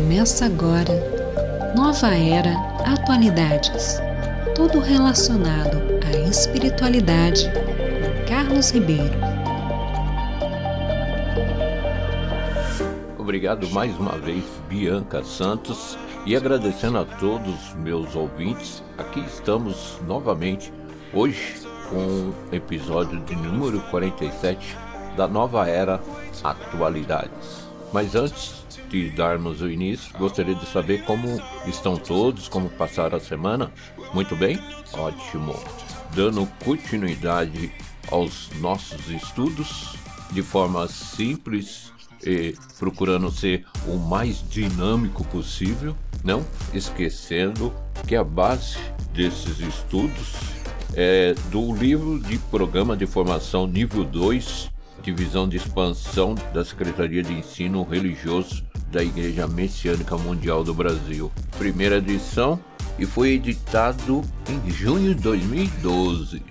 Começa agora Nova Era Atualidades. Tudo relacionado à espiritualidade com Carlos Ribeiro. Obrigado mais uma vez, Bianca Santos, e agradecendo a todos meus ouvintes. Aqui estamos novamente hoje com o episódio de número 47 da Nova Era Atualidades. Mas antes de darmos o início, gostaria de saber como estão todos, como passaram a semana. Muito bem? Ótimo. Dando continuidade aos nossos estudos de forma simples e procurando ser o mais dinâmico possível, não esquecendo que a base desses estudos é do livro de programa de formação nível 2 Divisão de Expansão da Secretaria de Ensino Religioso da Igreja Messiânica Mundial do Brasil. Primeira edição e foi editado em junho de 2012.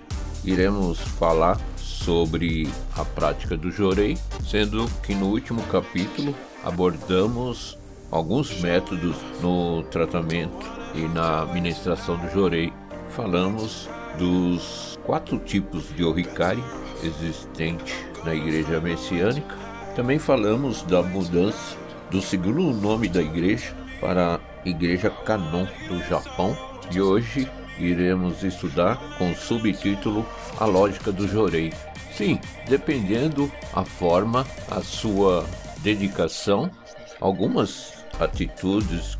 Iremos falar sobre a prática do jorei, sendo que no último capítulo abordamos alguns métodos no tratamento e na administração do jorei. Falamos dos quatro tipos de oricária existente na igreja messiânica. Também falamos da mudança do segundo nome da igreja para a Igreja Canon do Japão e hoje iremos estudar com o subtítulo A Lógica do Jorei. Sim, dependendo a forma, a sua dedicação, algumas atitudes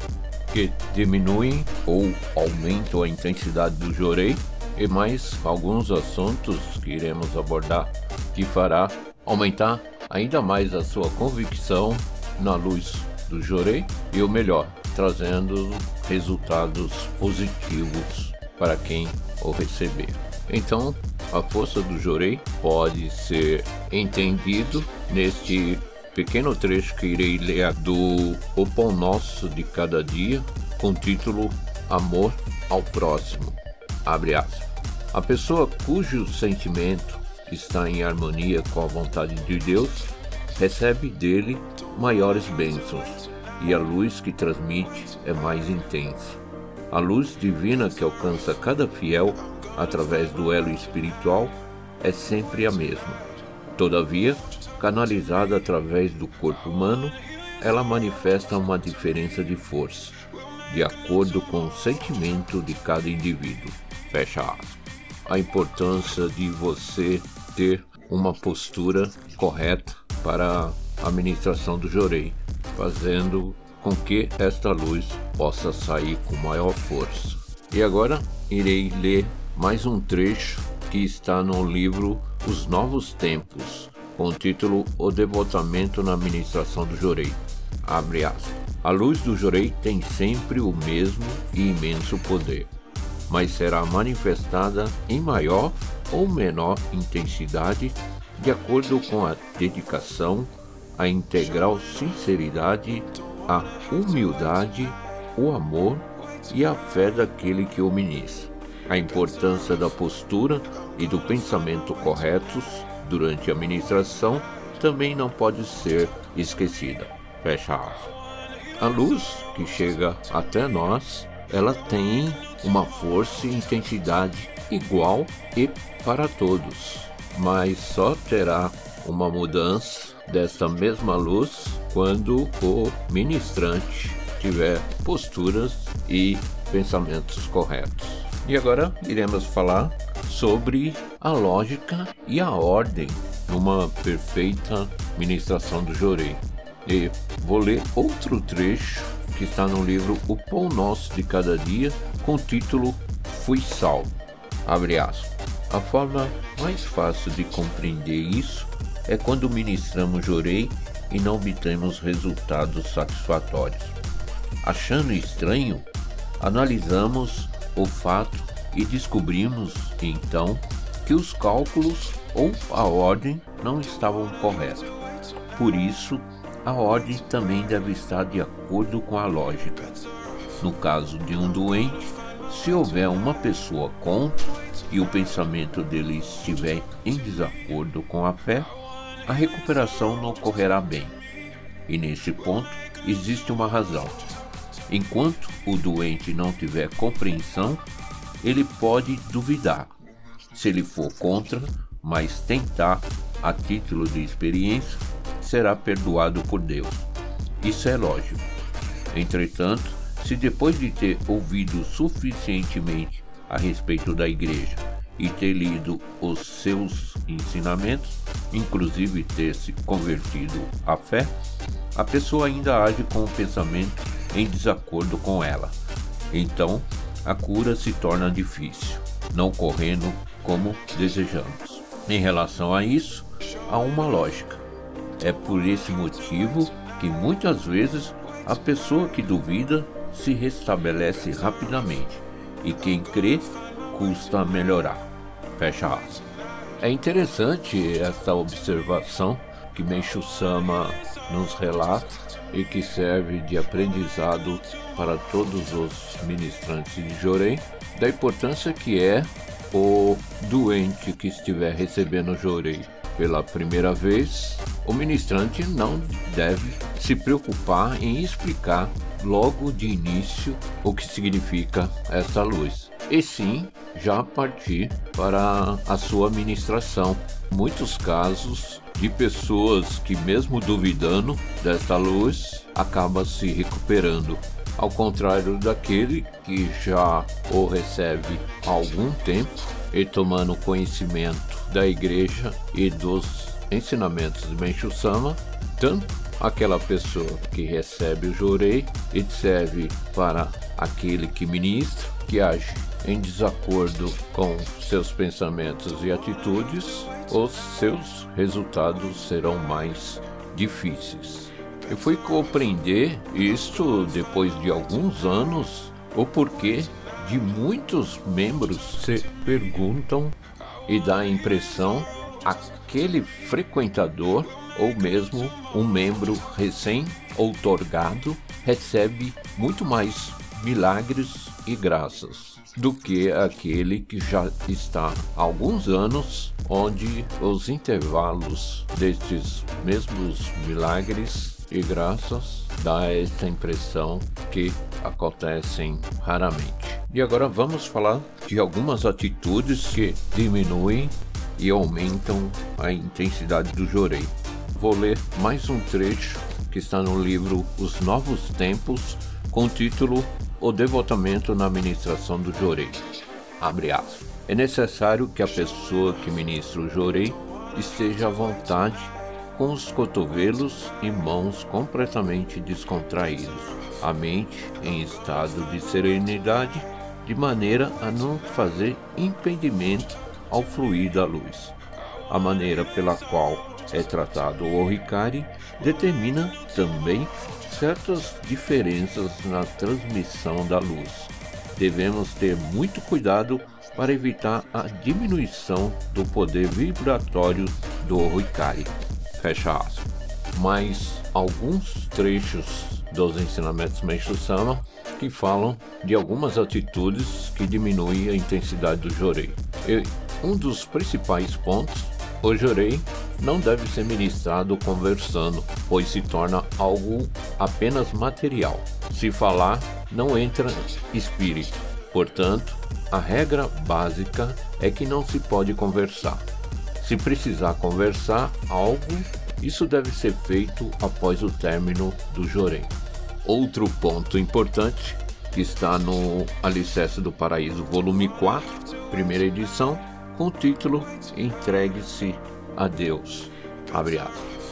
que diminuem ou aumentam a intensidade do jorei e mais alguns assuntos que iremos abordar que fará aumentar ainda mais a sua convicção na luz do Jorei e o melhor, trazendo resultados positivos para quem o receber. Então, a força do Jorei pode ser entendido neste pequeno trecho que irei ler do O Pão Nosso de Cada Dia, com o título Amor ao Próximo. Abre aspas. A pessoa cujo sentimento está em harmonia com a vontade de Deus recebe dele maiores bênçãos e a luz que transmite é mais intensa. A luz divina que alcança cada fiel através do elo espiritual é sempre a mesma. Todavia, canalizada através do corpo humano, ela manifesta uma diferença de força, de acordo com o sentimento de cada indivíduo. Fecha aspas a importância de você ter uma postura correta para a administração do jorei, fazendo com que esta luz possa sair com maior força. E agora irei ler mais um trecho que está no livro Os Novos Tempos, com o título O Devotamento na Administração do Jorei. Abre aspas. A luz do Jorei tem sempre o mesmo e imenso poder mas será manifestada em maior ou menor intensidade de acordo com a dedicação, a integral sinceridade, a humildade, o amor e a fé daquele que o ministra. A importância da postura e do pensamento corretos durante a ministração também não pode ser esquecida. Fecha aspas. A luz que chega até nós, ela tem uma força e intensidade igual e para todos, mas só terá uma mudança desta mesma luz quando o ministrante tiver posturas e pensamentos corretos. E agora iremos falar sobre a lógica e a ordem numa perfeita ministração do Jorei. E vou ler outro trecho que está no livro O Pão Nosso de Cada Dia, com o título Fui Salvo. Abre aspas. A forma mais fácil de compreender isso é quando ministramos jorei e não obtemos resultados satisfatórios. Achando estranho, analisamos o fato e descobrimos, então, que os cálculos ou a ordem não estavam corretos. Por isso, a ordem também deve estar de acordo com a lógica. No caso de um doente, se houver uma pessoa contra e o pensamento dele estiver em desacordo com a fé, a recuperação não ocorrerá bem. E nesse ponto existe uma razão. Enquanto o doente não tiver compreensão, ele pode duvidar. Se ele for contra, mas tentar a título de experiência, será perdoado por Deus. Isso é lógico. Entretanto, se depois de ter ouvido suficientemente a respeito da igreja e ter lido os seus ensinamentos, inclusive ter se convertido à fé, a pessoa ainda age com o pensamento em desacordo com ela. Então, a cura se torna difícil, não correndo como desejamos. Em relação a isso, há uma lógica. É por esse motivo que muitas vezes a pessoa que duvida se restabelece rapidamente e quem crê custa melhorar. Fecha aspas. É interessante esta observação que Meishu Sama nos relata e que serve de aprendizado para todos os ministrantes de Jorei, da importância que é o doente que estiver recebendo Jorei pela primeira vez, o ministrante não deve se preocupar em explicar logo de início o que significa esta luz, e sim já partir para a sua ministração. Muitos casos de pessoas que, mesmo duvidando desta luz, acaba se recuperando. Ao contrário daquele que já o recebe há algum tempo e tomando conhecimento da igreja e dos ensinamentos de Menchu Sama, tanto aquela pessoa que recebe o jorei e serve para aquele que ministra, que age em desacordo com seus pensamentos e atitudes, os seus resultados serão mais difíceis. Eu fui compreender isto depois de alguns anos, o porquê de muitos membros se perguntam e dá a impressão aquele frequentador ou mesmo um membro recém-outorgado recebe muito mais milagres e graças do que aquele que já está há alguns anos, onde os intervalos destes mesmos milagres e graças dá esta impressão que acontecem raramente. E agora vamos falar de algumas atitudes que diminuem e aumentam a intensidade do jorei. Vou ler mais um trecho que está no livro Os Novos Tempos, com o título O Devotamento na Ministração do Jorei. Abre aspas. É necessário que a pessoa que ministra o jorei esteja à vontade com os cotovelos e mãos completamente descontraídos, a mente em estado de serenidade, de maneira a não fazer impedimento ao fluir da luz. A maneira pela qual é tratado o Oricari determina também certas diferenças na transmissão da luz. Devemos ter muito cuidado para evitar a diminuição do poder vibratório do Oricari. Fecha aspas. Mas alguns trechos dos ensinamentos Meishu Sama que falam de algumas atitudes que diminuem a intensidade do jorei. E um dos principais pontos, o jorei não deve ser ministrado conversando, pois se torna algo apenas material. Se falar, não entra espírito. Portanto, a regra básica é que não se pode conversar. Se precisar conversar algo, isso deve ser feito após o término do jorei. Outro ponto importante que está no Alicerce do Paraíso, volume 4, primeira edição, com o título Entregue-se a Deus.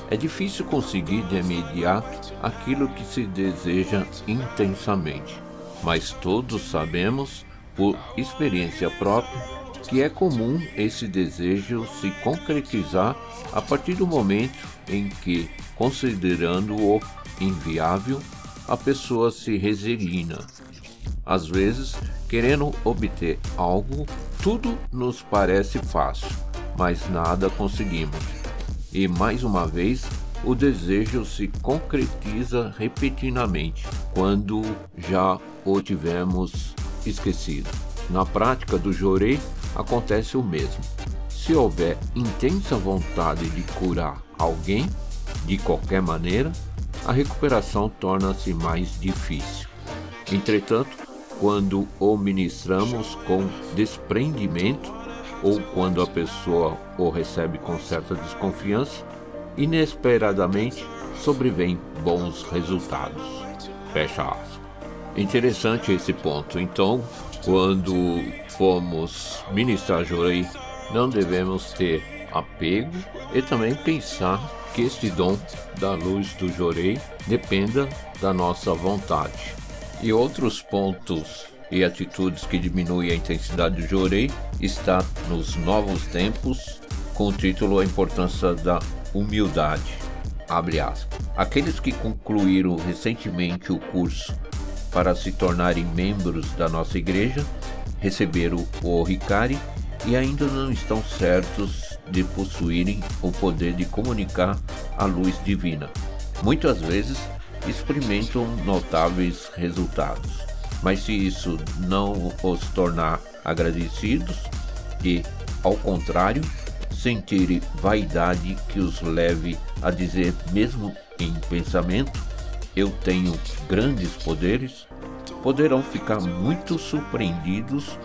É difícil conseguir de imediato aquilo que se deseja intensamente, mas todos sabemos, por experiência própria, que é comum esse desejo se concretizar a partir do momento em que, considerando-o inviável, a pessoa se resigna. Às vezes, querendo obter algo tudo nos parece fácil, mas nada conseguimos. E mais uma vez, o desejo se concretiza repetidamente quando já o tivemos esquecido. Na prática do jorei acontece o mesmo. Se houver intensa vontade de curar alguém, de qualquer maneira, a recuperação torna-se mais difícil. Entretanto, quando o ministramos com desprendimento ou quando a pessoa o recebe com certa desconfiança, inesperadamente sobrevêm bons resultados. Fecha aspas. Interessante esse ponto. Então, quando formos ministrar Jorei, não devemos ter apego e também pensar que este dom da luz do Jorei dependa da nossa vontade. E outros pontos e atitudes que diminuem a intensidade do Jorei está nos novos tempos, com o título A Importância da Humildade. Abre aspas. Aqueles que concluíram recentemente o curso para se tornarem membros da nossa igreja receberam o Ricari e ainda não estão certos de possuírem o poder de comunicar a luz divina. Muitas vezes experimentam notáveis resultados, mas se isso não os tornar agradecidos e, ao contrário, sentirem vaidade que os leve a dizer, mesmo em pensamento, eu tenho grandes poderes, poderão ficar muito surpreendidos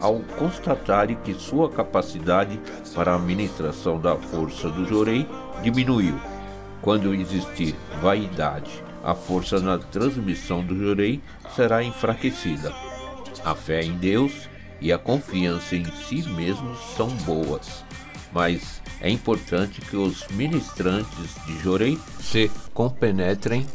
ao constatarem que sua capacidade para a administração da força do Jorei diminuiu. Quando existir vaidade, a força na transmissão do Jorei será enfraquecida. A fé em Deus e a confiança em si mesmos são boas, mas é importante que os ministrantes de Jorei se compenetrem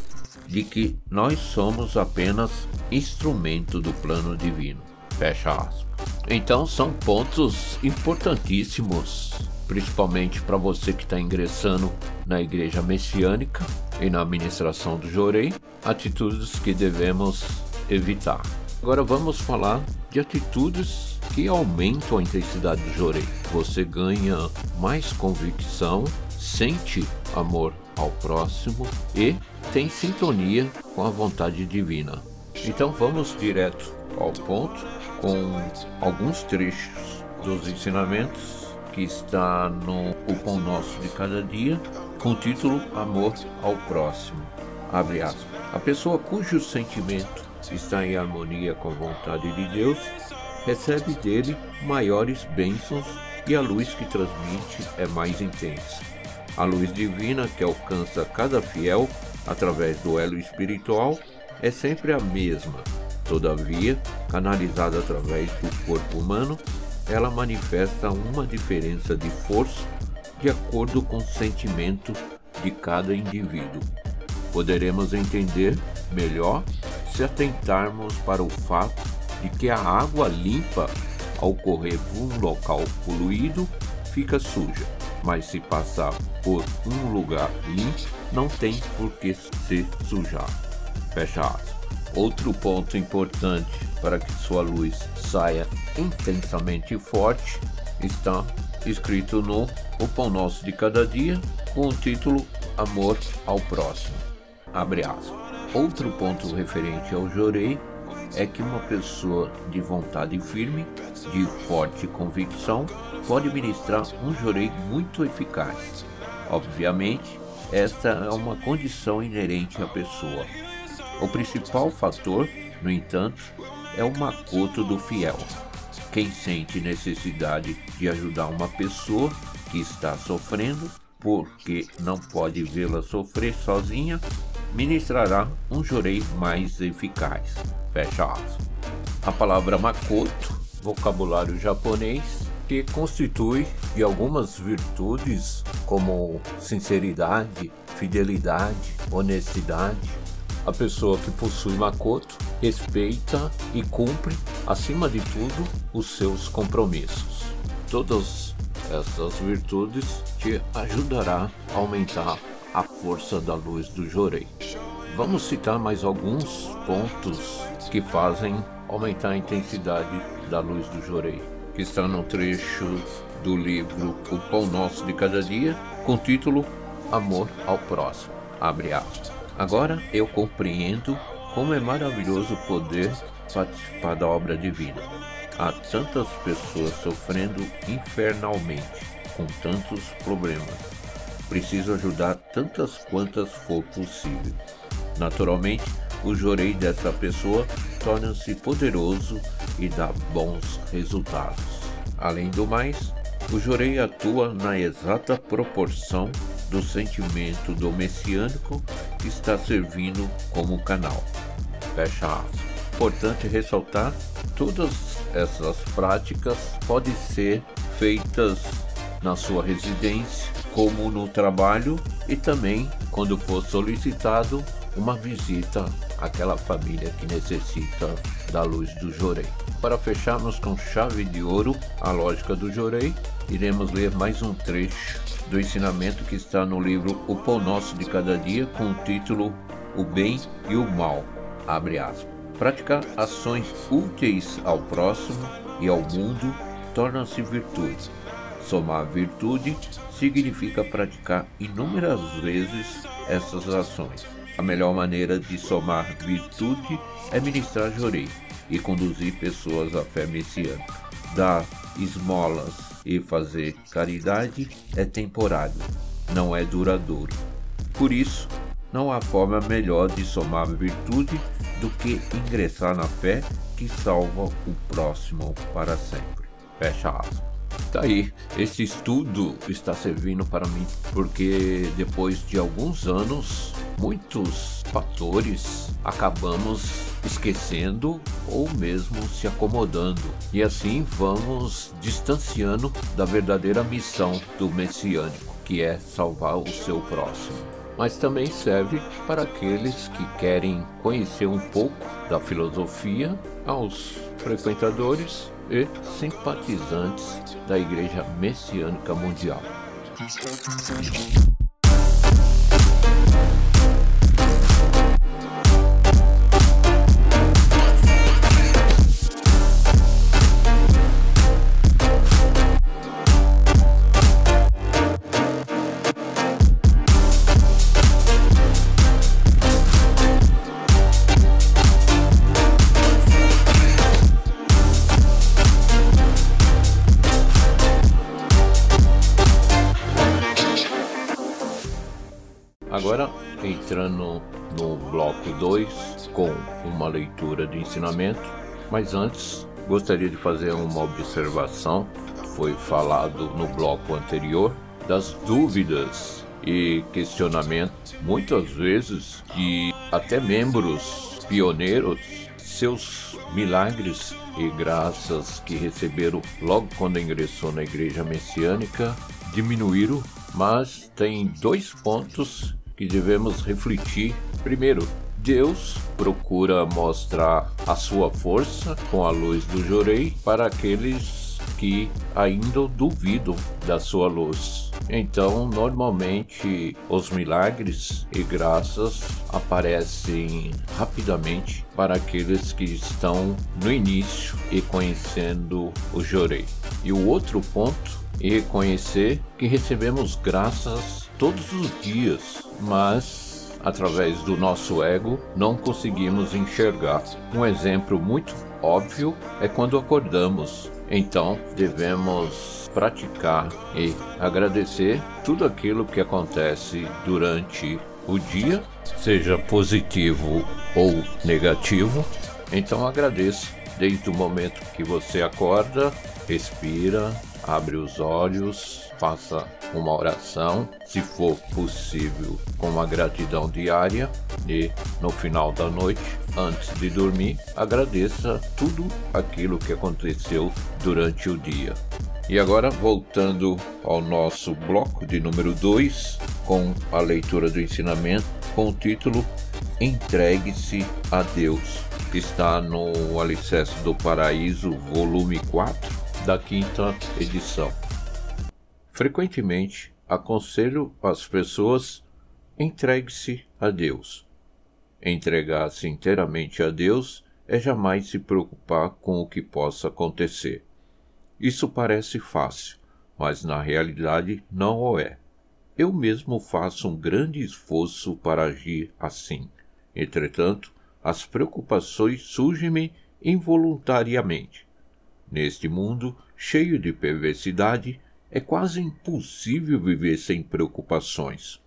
de que nós somos apenas instrumento do plano divino. Fecha aspas. Então são pontos importantíssimos, principalmente para você que está ingressando na igreja messiânica e na administração do Jorei, atitudes que devemos evitar. Agora vamos falar de atitudes que aumentam a intensidade do Jorei. Você ganha mais convicção, sente amor ao próximo e tem sintonia com a vontade divina. Então vamos direto ao ponto com alguns trechos dos ensinamentos que está no O Pão Nosso de Cada Dia, com o título Amor ao Próximo. Abre aspas. A pessoa cujo sentimento está em harmonia com a vontade de Deus recebe dele maiores bênçãos e a luz que transmite é mais intensa. A luz divina que alcança cada fiel através do elo espiritual é sempre a mesma. Todavia, canalizada através do corpo humano, ela manifesta uma diferença de força de acordo com o sentimento de cada indivíduo. Poderemos entender melhor se atentarmos para o fato de que a água limpa, ao correr por um local poluído, fica suja, mas se passar por um lugar limpo, não tem por que se sujar. Fecha aspas. Outro ponto importante para que sua luz saia intensamente forte está escrito no O Pão Nosso de Cada Dia, com o título Amor ao Próximo. Abre aspas. Outro ponto referente ao Jorei é que uma pessoa de vontade firme, de forte convicção, pode ministrar um jorei muito eficaz. Obviamente, esta é uma condição inerente à pessoa. O principal fator, no entanto, é o macoto do fiel. Quem sente necessidade de ajudar uma pessoa que está sofrendo, porque não pode vê-la sofrer sozinha, ministrará um jorei mais eficaz. Fecha aspas. A palavra Makoto, vocabulário japonês, que constitui de algumas virtudes como sinceridade, fidelidade, honestidade. A pessoa que possui Makoto respeita e cumpre, acima de tudo, os seus compromissos. Todas essas virtudes te ajudará a aumentar a força da luz do Jorei. Vamos citar mais alguns pontos que fazem aumentar a intensidade da luz do Jorei, que está no trecho do livro O Pão Nosso de Cada Dia, com o título Amor ao Próximo. Abre aspas. Agora eu compreendo como é maravilhoso poder participar da obra divina. Há tantas pessoas sofrendo infernalmente, com tantos problemas preciso ajudar tantas quantas for possível. Naturalmente, o jorei dessa pessoa torna-se poderoso e dá bons resultados. Além do mais, o jorei atua na exata proporção do sentimento do messiânico que está servindo como canal. Fecha aspas. Importante ressaltar, todas essas práticas podem ser feitas na sua residência, como no trabalho e também quando for solicitado uma visita àquela família que necessita da luz do Jorei. Para fecharmos com chave de ouro a lógica do Jorei, iremos ler mais um trecho do ensinamento que está no livro O Pão Nosso de Cada Dia, com o título O Bem e o Mal. Abre aspas. Praticar ações úteis ao próximo e ao mundo torna-se virtude. Somar virtude significa praticar inúmeras vezes essas ações. A melhor maneira de somar virtude é ministrar jorei e conduzir pessoas à fé messiânica. Dar esmolas e fazer caridade é temporário, não é duradouro. Por isso, não há forma melhor de somar virtude do que ingressar na fé que salva o próximo para sempre. Fecha aspas. Tá aí, esse estudo está servindo para mim porque depois de alguns anos, muitos fatores acabamos esquecendo ou mesmo se acomodando. E assim vamos distanciando da verdadeira missão do messiânico, que é salvar o seu próximo. Mas também serve para aqueles que querem conhecer um pouco da filosofia, aos frequentadores e simpatizantes da Igreja Messiânica Mundial. Agora, entrando no bloco 2 com uma leitura de ensinamento, mas antes gostaria de fazer uma observação. Foi falado no bloco anterior das dúvidas e questionamentos, muitas vezes de até membros pioneiros, seus milagres e graças que receberam logo quando ingressou na igreja messiânica diminuíram, mas tem dois pontos que devemos refletir. Primeiro, Deus procura mostrar a sua força com a luz do Jorei para aqueles que ainda duvidam da sua luz. Então, normalmente, os milagres e graças aparecem rapidamente para aqueles que estão no início e conhecendo o Jorei. E o outro ponto é reconhecer que recebemos graças todos os dias, mas através do nosso ego não conseguimos enxergar. Um exemplo muito óbvio é quando acordamos. Então devemos praticar e agradecer tudo aquilo que acontece durante o dia, seja positivo ou negativo. Então agradeça desde o momento que você acorda, respira, abre os olhos, faça uma oração, se for possível, com uma gratidão diária. E no final da noite, antes de dormir, agradeça tudo aquilo que aconteceu durante o dia. E agora, voltando ao nosso bloco de número 2, com a leitura do ensinamento, com o título Entregue-se a Deus, que está no Alicerce do Paraíso, volume 4, da quinta edição. Frequentemente aconselho as pessoas entregue-se a Deus. Entregar-se inteiramente a Deus é jamais se preocupar com o que possa acontecer. Isso parece fácil, mas na realidade não o é. Eu mesmo faço um grande esforço para agir assim. Entretanto, as preocupações surgem-me involuntariamente. Neste mundo cheio de perversidade, É quase impossível viver sem preocupações,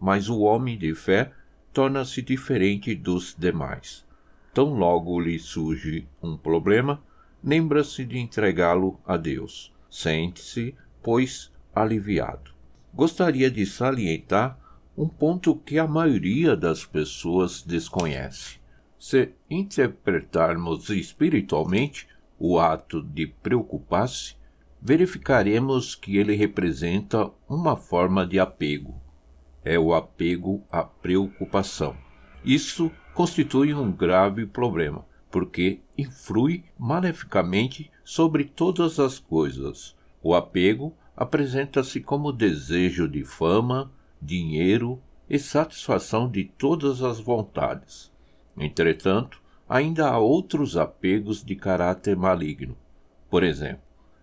mas o homem de fé torna-se diferente dos demais. Tão logo lhe surge um problema, lembra-se de entregá-lo a Deus. Sente-se, pois, aliviado. Gostaria de salientar um ponto que a maioria das pessoas desconhece. Se interpretarmos espiritualmente o ato de preocupar-se, verificaremos que ele representa uma forma de apego. É o apego à preocupação. Isso constitui um grave problema, porque influi maleficamente sobre todas as coisas. O apego apresenta-se como desejo de fama, dinheiro e satisfação de todas as vontades. Entretanto, ainda há outros apegos de caráter maligno. Por exemplo,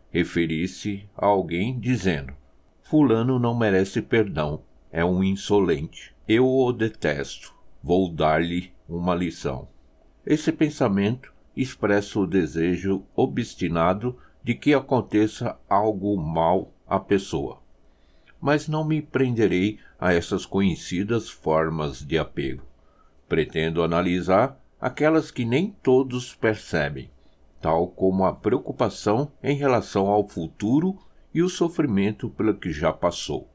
referir-se a alguém dizendo: Fulano não merece perdão, é um insolente. Eu o detesto, vou dar-lhe uma lição. Esse pensamento expressa o desejo obstinado de que aconteça algo mal à pessoa. Mas não me prenderei a essas conhecidas formas de apego. Pretendo analisar aquelas que nem todos percebem, tal como a preocupação em relação ao futuro e o sofrimento pelo que já passou.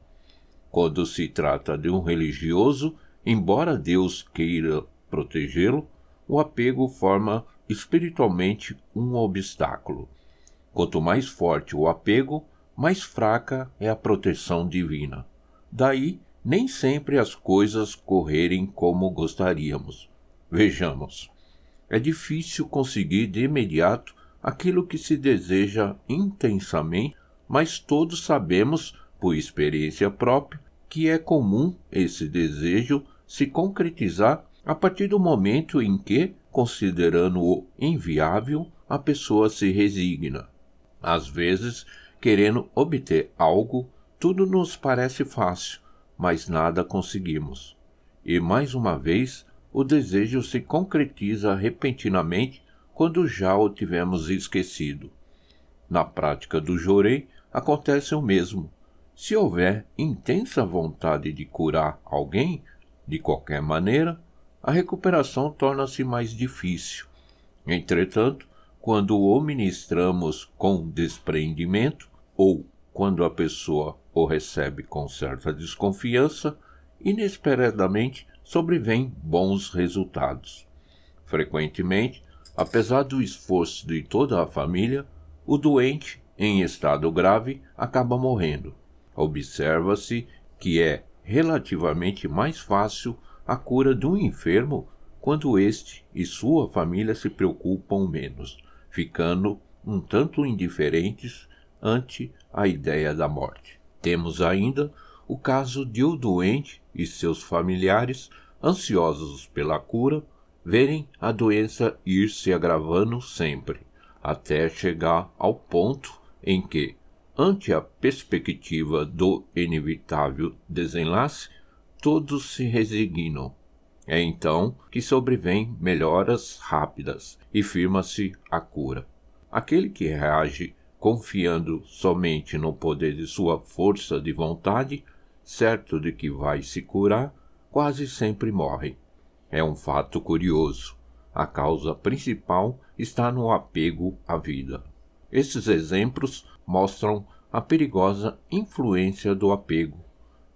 Quando se trata de um religioso, embora Deus queira protegê-lo, o apego forma espiritualmente um obstáculo. Quanto mais forte o apego, mais fraca é a proteção divina. Daí nem sempre as coisas correrem como gostaríamos. Vejamos. É difícil conseguir de imediato aquilo que se deseja intensamente, mas todos sabemos, por experiência própria, que é comum esse desejo se concretizar a partir do momento em que, considerando-o inviável, a pessoa se resigna. Às vezes, querendo obter algo, tudo nos parece fácil, mas nada conseguimos. E mais uma vez, o desejo se concretiza repentinamente quando já o tivemos esquecido. Na prática do jorei, acontece o mesmo. Se houver intensa vontade de curar alguém, de qualquer maneira, a recuperação torna-se mais difícil. Entretanto, quando o ministramos com desprendimento, ou quando a pessoa o recebe com certa desconfiança, inesperadamente sobrevêm bons resultados. Frequentemente, apesar do esforço de toda a família, o doente, em estado grave, acaba morrendo. Observa-se que é relativamente mais fácil a cura um enfermo quando este e sua família se preocupam menos, ficando um tanto indiferentes ante a ideia da morte. Temos ainda o caso de o doente e seus familiares, ansiosos pela cura, verem a doença ir se agravando sempre, até chegar ao ponto em que, ante a perspectiva do inevitável desenlace, todos se resignam. É então que sobrevêm melhoras rápidas e firma-se a cura. Aquele que reage confiando somente no poder de sua força de vontade, certo de que vai se curar, quase sempre morre. É um fato curioso. A causa principal está no apego à vida. Esses exemplos mostram a perigosa influência do apego.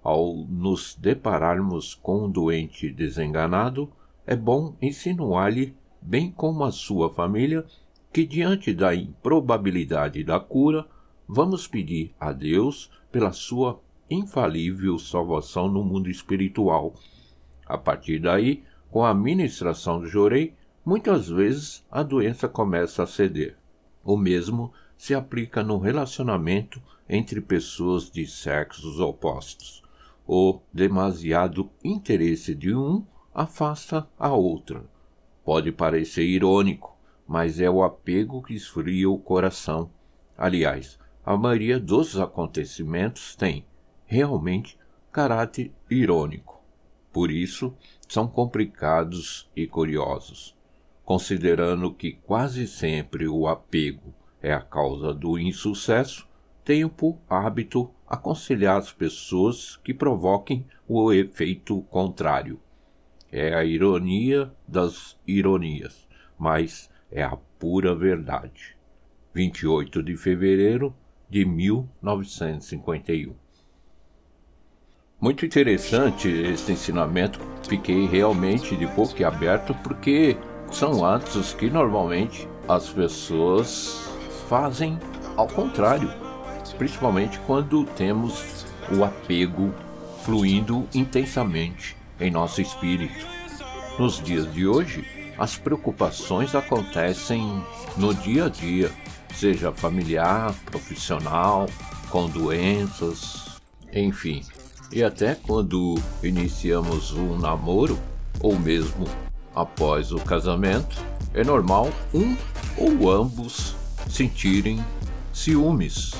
Ao nos depararmos com um doente desenganado, é bom insinuar-lhe, bem como a sua família, que, diante da improbabilidade da cura, vamos pedir a Deus pela sua infalível salvação no mundo espiritual. A partir daí, com a ministração do jorei, muitas vezes a doença começa a ceder. O mesmo se aplica no relacionamento entre pessoas de sexos opostos. O demasiado interesse de um afasta a outra. Pode parecer irônico, mas é o apego que esfria o coração. Aliás, a maioria dos acontecimentos tem, realmente, caráter irônico. Por isso, são complicados e curiosos. Considerando que quase sempre o apego é a causa do insucesso, tempo hábito aconselhar as pessoas que provoquem o efeito contrário. É a ironia das ironias, mas é a pura verdade. 28 de fevereiro de 1951. Muito interessante esse ensinamento. Fiquei realmente de boca aberto porque são atos que normalmente as pessoas fazem ao contrário, principalmente quando temos o apego fluindo intensamente em nosso espírito. Nos dias de hoje, as preocupações acontecem no dia a dia, seja familiar, profissional, com doenças, enfim. E até quando iniciamos um namoro, ou mesmo após o casamento, é normal um ou ambos sentirem ciúmes.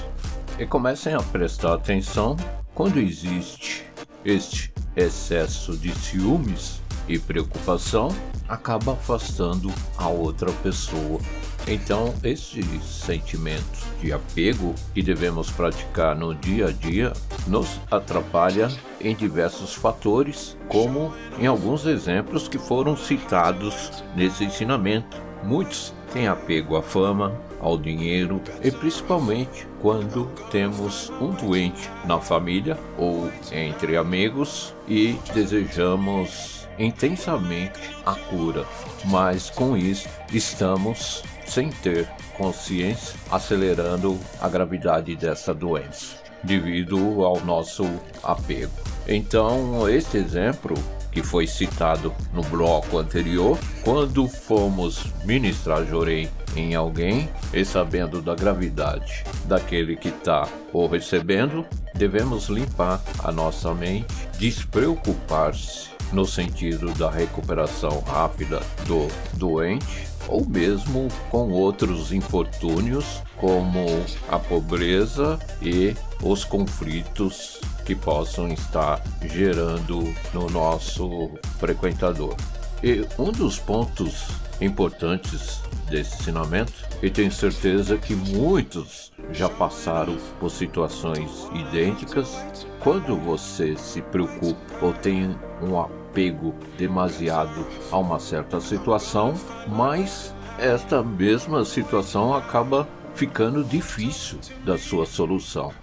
E comecem a prestar atenção quando existe este excesso de ciúmes e preocupação acaba afastando a outra pessoa então, esse sentimento de apego que devemos praticar no dia a dia nos atrapalha em diversos fatores, como em alguns exemplos que foram citados nesse ensinamento. Muitos têm apego à fama, ao dinheiro e principalmente quando temos um doente na família ou entre amigos e desejamos intensamente a cura, mas com isso estamos sem ter consciência, acelerando a gravidade dessa doença, devido ao nosso apego. Então, este exemplo que foi citado no bloco anterior, quando fomos ministrar Jorei em alguém e sabendo da gravidade daquele que está ou recebendo, devemos limpar a nossa mente, despreocupar-se no sentido da recuperação rápida do doente ou mesmo com outros infortúnios como a pobreza e os conflitos que possam estar gerando no nosso frequentador. E um dos pontos importantes desse ensinamento, e tenho certeza que muitos já passaram por situações idênticas, quando você se preocupa ou tem um apego demasiado a uma certa situação, mas esta mesma situação acaba ficando difícil da sua solução.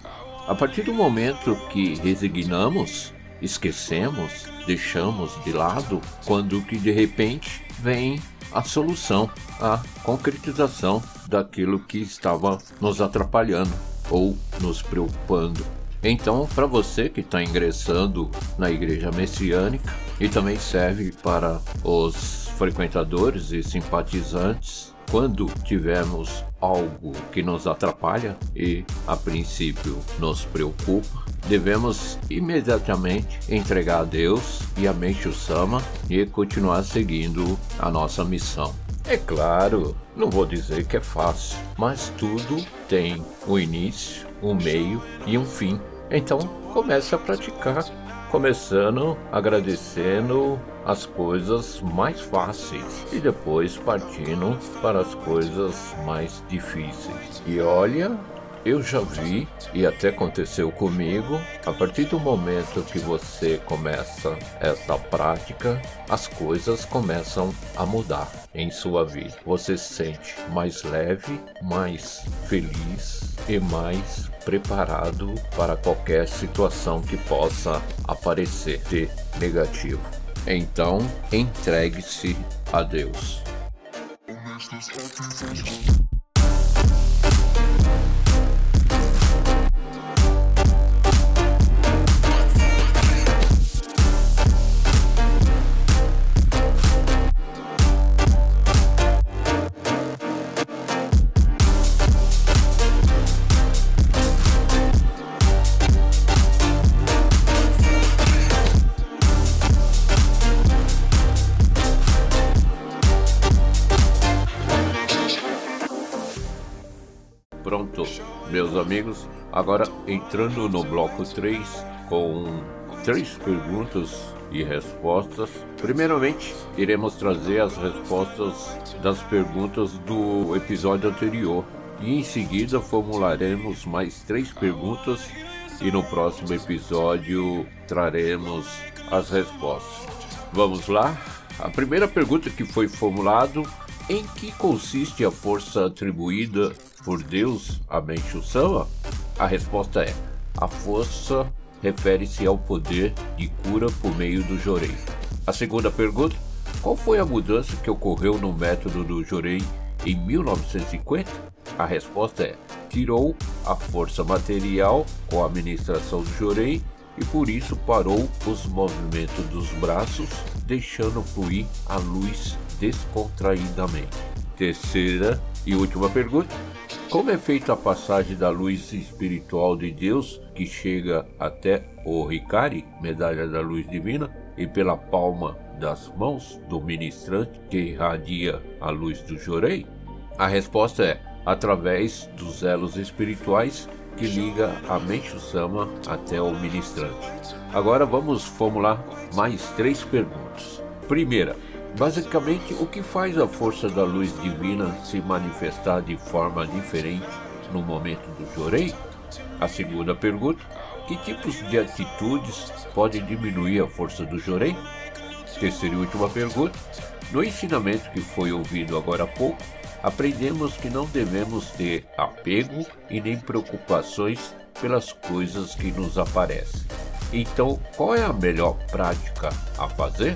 A partir do momento que resignamos, esquecemos, deixamos de lado, quando que de repente vem a solução, a concretização daquilo que estava nos atrapalhando ou nos preocupando. Então, para você que está ingressando na igreja messiânica e também serve para os frequentadores e simpatizantes, quando tivermos algo que nos atrapalha e a princípio nos preocupa, devemos imediatamente entregar a Deus e a Meixo Sama e continuar seguindo a nossa missão. É claro, não vou dizer que é fácil, mas tudo tem um início, um meio e um fim. Então comece a praticar, começando agradecendo as coisas mais fáceis e depois partindo para as coisas mais difíceis. E olha, eu já vi e até aconteceu comigo, a partir do momento que você começa essa prática, as coisas começam a mudar em sua vida. Você se sente mais leve, mais feliz e mais preparado para qualquer situação que possa aparecer de negativo. Então, entregue-se a Deus. Meus amigos, agora entrando no bloco 3 com três perguntas e respostas. Primeiramente, iremos trazer as respostas das perguntas do episódio anterior, e em seguida formularemos mais três perguntas e no próximo episódio traremos as respostas. Vamos lá? A primeira pergunta que foi formulado em que consiste a força atribuída por Deus a Menchu Sama? A resposta é: a força refere-se ao poder de cura por meio do Jorei. A segunda pergunta: qual foi a mudança que ocorreu no método do Jorei em 1950? A resposta é: tirou a força material com a administração do Jorei e por isso parou os movimentos dos braços, deixando fluir a luz descontraídamente. Terceira e última pergunta: Como é feita a passagem da luz espiritual de Deus que chega até o Ricari, medalha da luz divina, e pela palma das mãos do ministrante que irradia a luz do Jorei? A resposta é através dos elos espirituais que liga a Menchu Sama até o ministrante. Agora vamos formular mais três perguntas. Primeira, basicamente, o que faz a força da luz divina se manifestar de forma diferente no momento do Jorei? A segunda pergunta, que tipos de atitudes podem diminuir a força do Jorei? Terceira e última pergunta, no ensinamento que foi ouvido agora há pouco, aprendemos que não devemos ter apego e nem preocupações pelas coisas que nos aparecem. Então, qual é a melhor prática a fazer?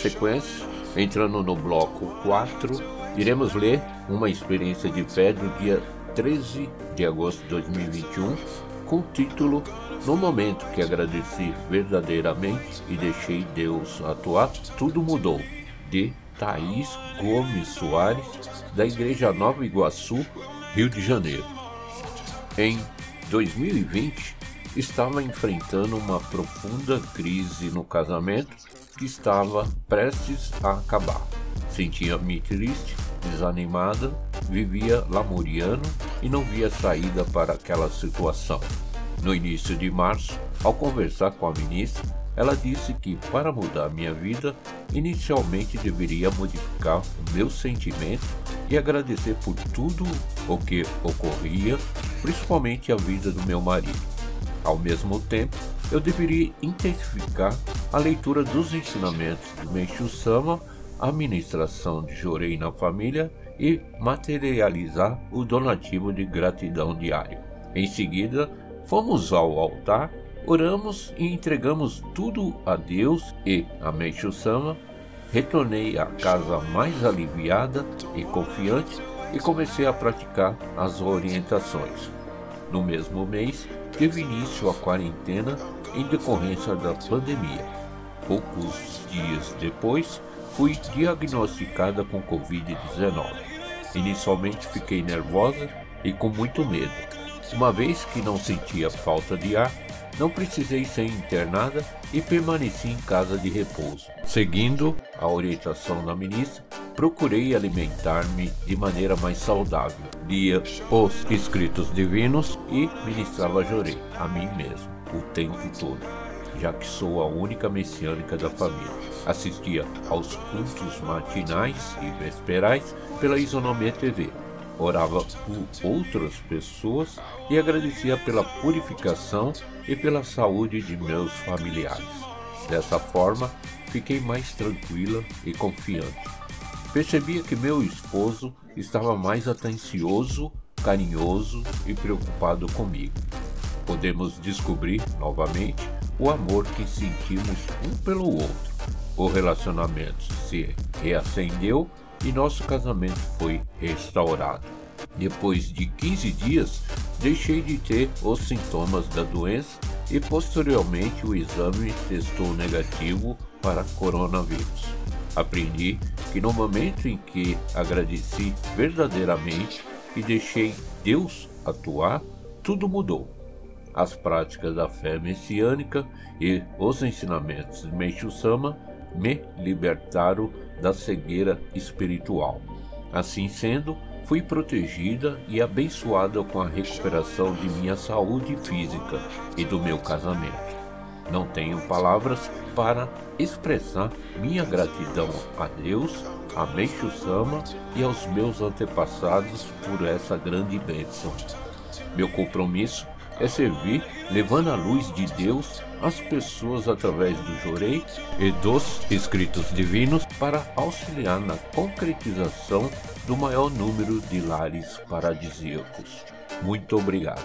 sequência, entrando no bloco 4, iremos ler uma experiência de fé do dia 13 de agosto de 2021, com o título No momento que agradeci verdadeiramente e deixei Deus atuar, tudo mudou, de Thaís Gomes Soares, da Igreja Nova Iguaçu, Rio de Janeiro. Em 2020, estava enfrentando uma profunda crise no casamento que estava prestes a acabar. Sentia-me triste, desanimada, vivia lamuriano e não via saída para aquela situação. No início de março, ao conversar com a ministra, ela disse que para mudar minha vida, inicialmente deveria modificar o meu sentimento e agradecer por tudo o que ocorria, principalmente a vida do meu marido. Ao mesmo tempo, eu deveria intensificar a leitura dos ensinamentos do Meishu Sama, a administração de Jorei na família e materializar o donativo de gratidão diário. Em seguida, fomos ao altar, oramos e entregamos tudo a Deus e a Meishu Sama. Retornei à casa mais aliviada e confiante e comecei a praticar as orientações. No mesmo mês, teve início a quarentena em decorrência da pandemia. Poucos dias depois, fui diagnosticada com Covid-19. Inicialmente fiquei nervosa e com muito medo. Uma vez que não sentia falta de ar, não precisei ser internada e permaneci em casa de repouso. Seguindo a orientação da ministra, procurei alimentar-me de maneira mais saudável. Lia os escritos divinos e ministrava Jorei a mim mesmo o tempo todo, já que sou a única messiânica da família. Assistia aos cultos matinais e vesperais pela Isonomia TV. Orava por outras pessoas e agradecia pela purificação e pela saúde de meus familiares. Dessa forma, fiquei mais tranquila e confiante Percebia que meu esposo estava mais atencioso, carinhoso e preocupado comigo. Podemos descobrir novamente o amor que sentimos um pelo outro. O relacionamento se reacendeu e nosso casamento foi restaurado. Depois de 15 dias, deixei de ter os sintomas da doença e posteriormente o exame testou negativo para coronavírus. Aprendi que no momento em que agradeci verdadeiramente e deixei Deus atuar, tudo mudou. As práticas da fé messiânica e os ensinamentos de Meishu Sama me libertaram da cegueira espiritual. Assim sendo, fui protegida e abençoada com a recuperação de minha saúde física e do meu casamento. Não tenho palavras para expressar minha gratidão a Deus, a Meishu Sama e aos meus antepassados por essa grande bênção. Meu compromisso é servir levando a luz de Deus às pessoas através do Jorei e dos escritos divinos para auxiliar na concretização do maior número de lares paradisíacos. Muito obrigado.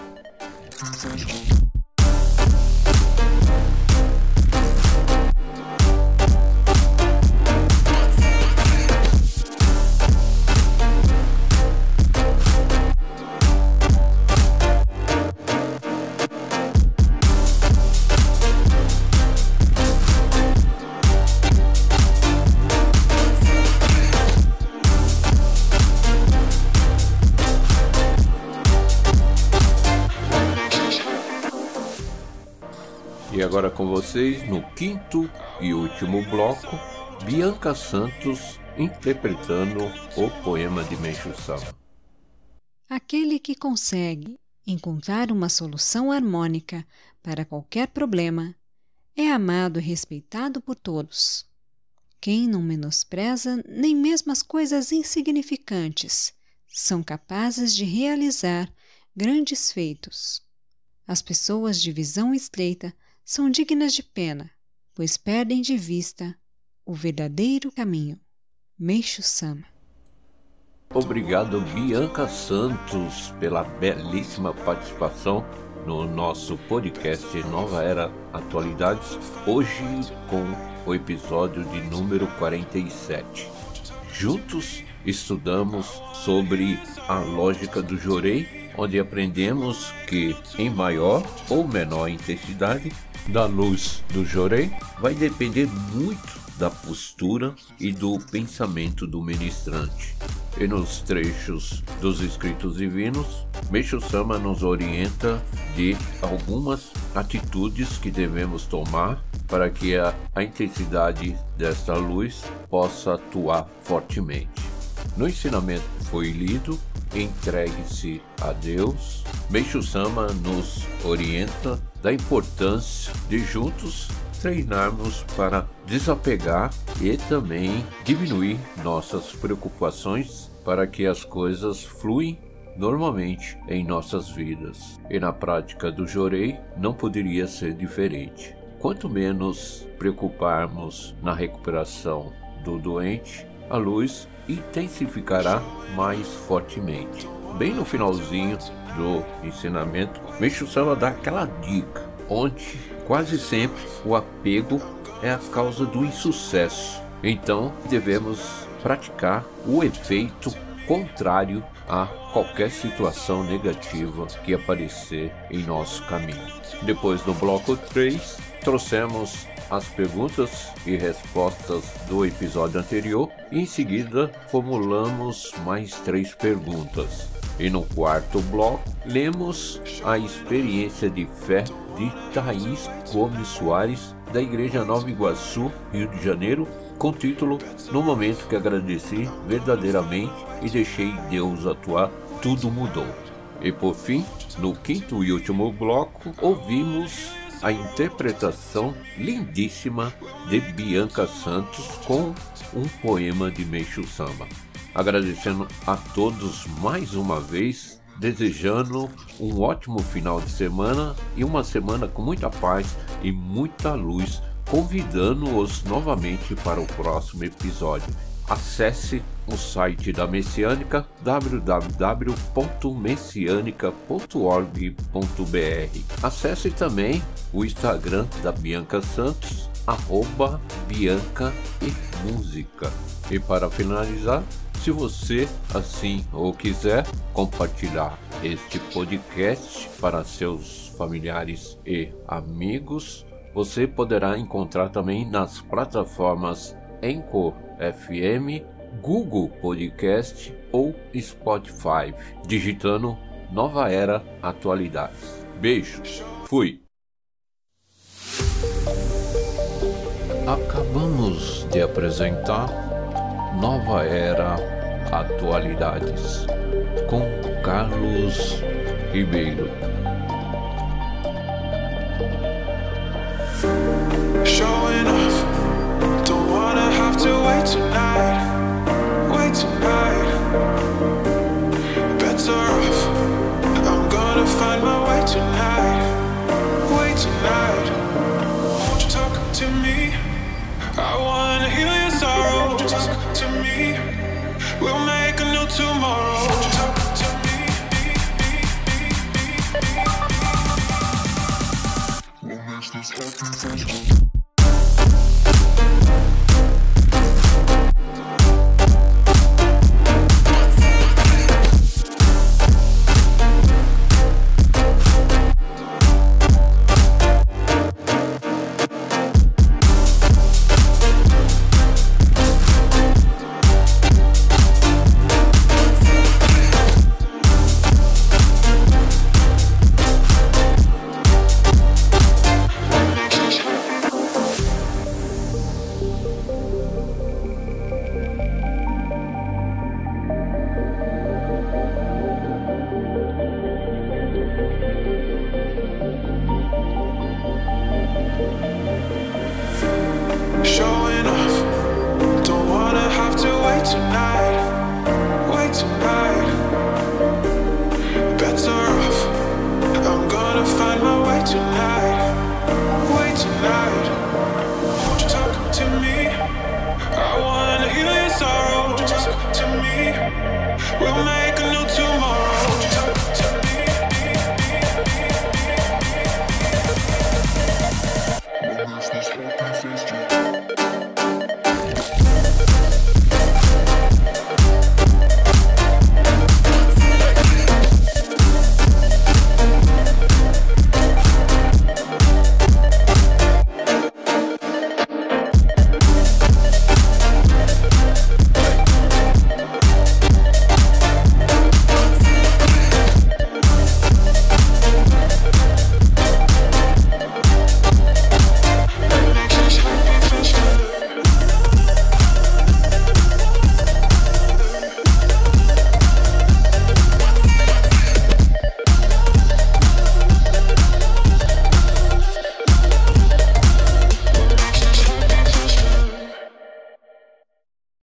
E agora com vocês, no quinto e último bloco, Bianca Santos interpretando o poema de Meishu Sama. Aquele que consegue encontrar uma solução harmônica para qualquer problema é amado e respeitado por todos. Quem não menospreza nem mesmo as coisas insignificantes são capazes de realizar grandes feitos. As pessoas de visão estreita são dignas de pena, pois perdem de vista o verdadeiro caminho. Meixo Sama. Obrigado, Bianca Santos, pela belíssima participação no nosso podcast Nova Era Atualidades, hoje com o episódio de número 47. Juntos estudamos sobre a lógica do Jorei, onde aprendemos que em maior ou menor intensidade da luz do Jorei vai depender muito da postura e do pensamento do ministrante. E nos trechos dos escritos divinos, Meixo Sama nos orienta de algumas atitudes que devemos tomar para que a, a intensidade desta luz possa atuar fortemente. No ensinamento foi lido, entregue-se a Deus. Meixo Sama nos orienta da importância de juntos treinarmos para desapegar e também diminuir nossas preocupações para que as coisas fluem normalmente em nossas vidas. E na prática do Jorei não poderia ser diferente. Quanto menos preocuparmos na recuperação do doente, a luz intensificará mais fortemente. Bem no finalzinho do ensinamento, Meixo Sama dá aquela dica, onde quase sempre o apego é a causa do insucesso. Então devemos praticar o efeito contrário a qualquer situação negativa que aparecer em nosso caminho. Depois do bloco 3, trouxemos as perguntas e respostas do episódio anterior e em seguida formulamos mais três perguntas. E no quarto bloco, lemos a experiência de fé de Thaís Gomes Soares, da Igreja Nova Iguaçu, Rio de Janeiro, com o título No momento que agradeci verdadeiramente e deixei Deus atuar, tudo mudou. E por fim, no quinto e último bloco, ouvimos a interpretação lindíssima de Bianca Santos com um poema de Meixo Samba. Agradecendo a todos mais uma vez, desejando um ótimo final de semana e uma semana com muita paz e muita luz, convidando-os novamente para o próximo episódio. Acesse o site da Messiânica www.messianica.org.br. Acesse também o Instagram da Bianca Santos, arroba Bianca e Música. E para finalizar, se você assim ou quiser compartilhar este podcast para seus familiares e amigos, você poderá encontrar também nas plataformas Anchor FM, Google Podcast ou Spotify, digitando Nova Era Atualidades. Beijos, fui! Acabamos de apresentar Nova Era Atualidades com Carlos Ribeiro. Showing Thank you. Will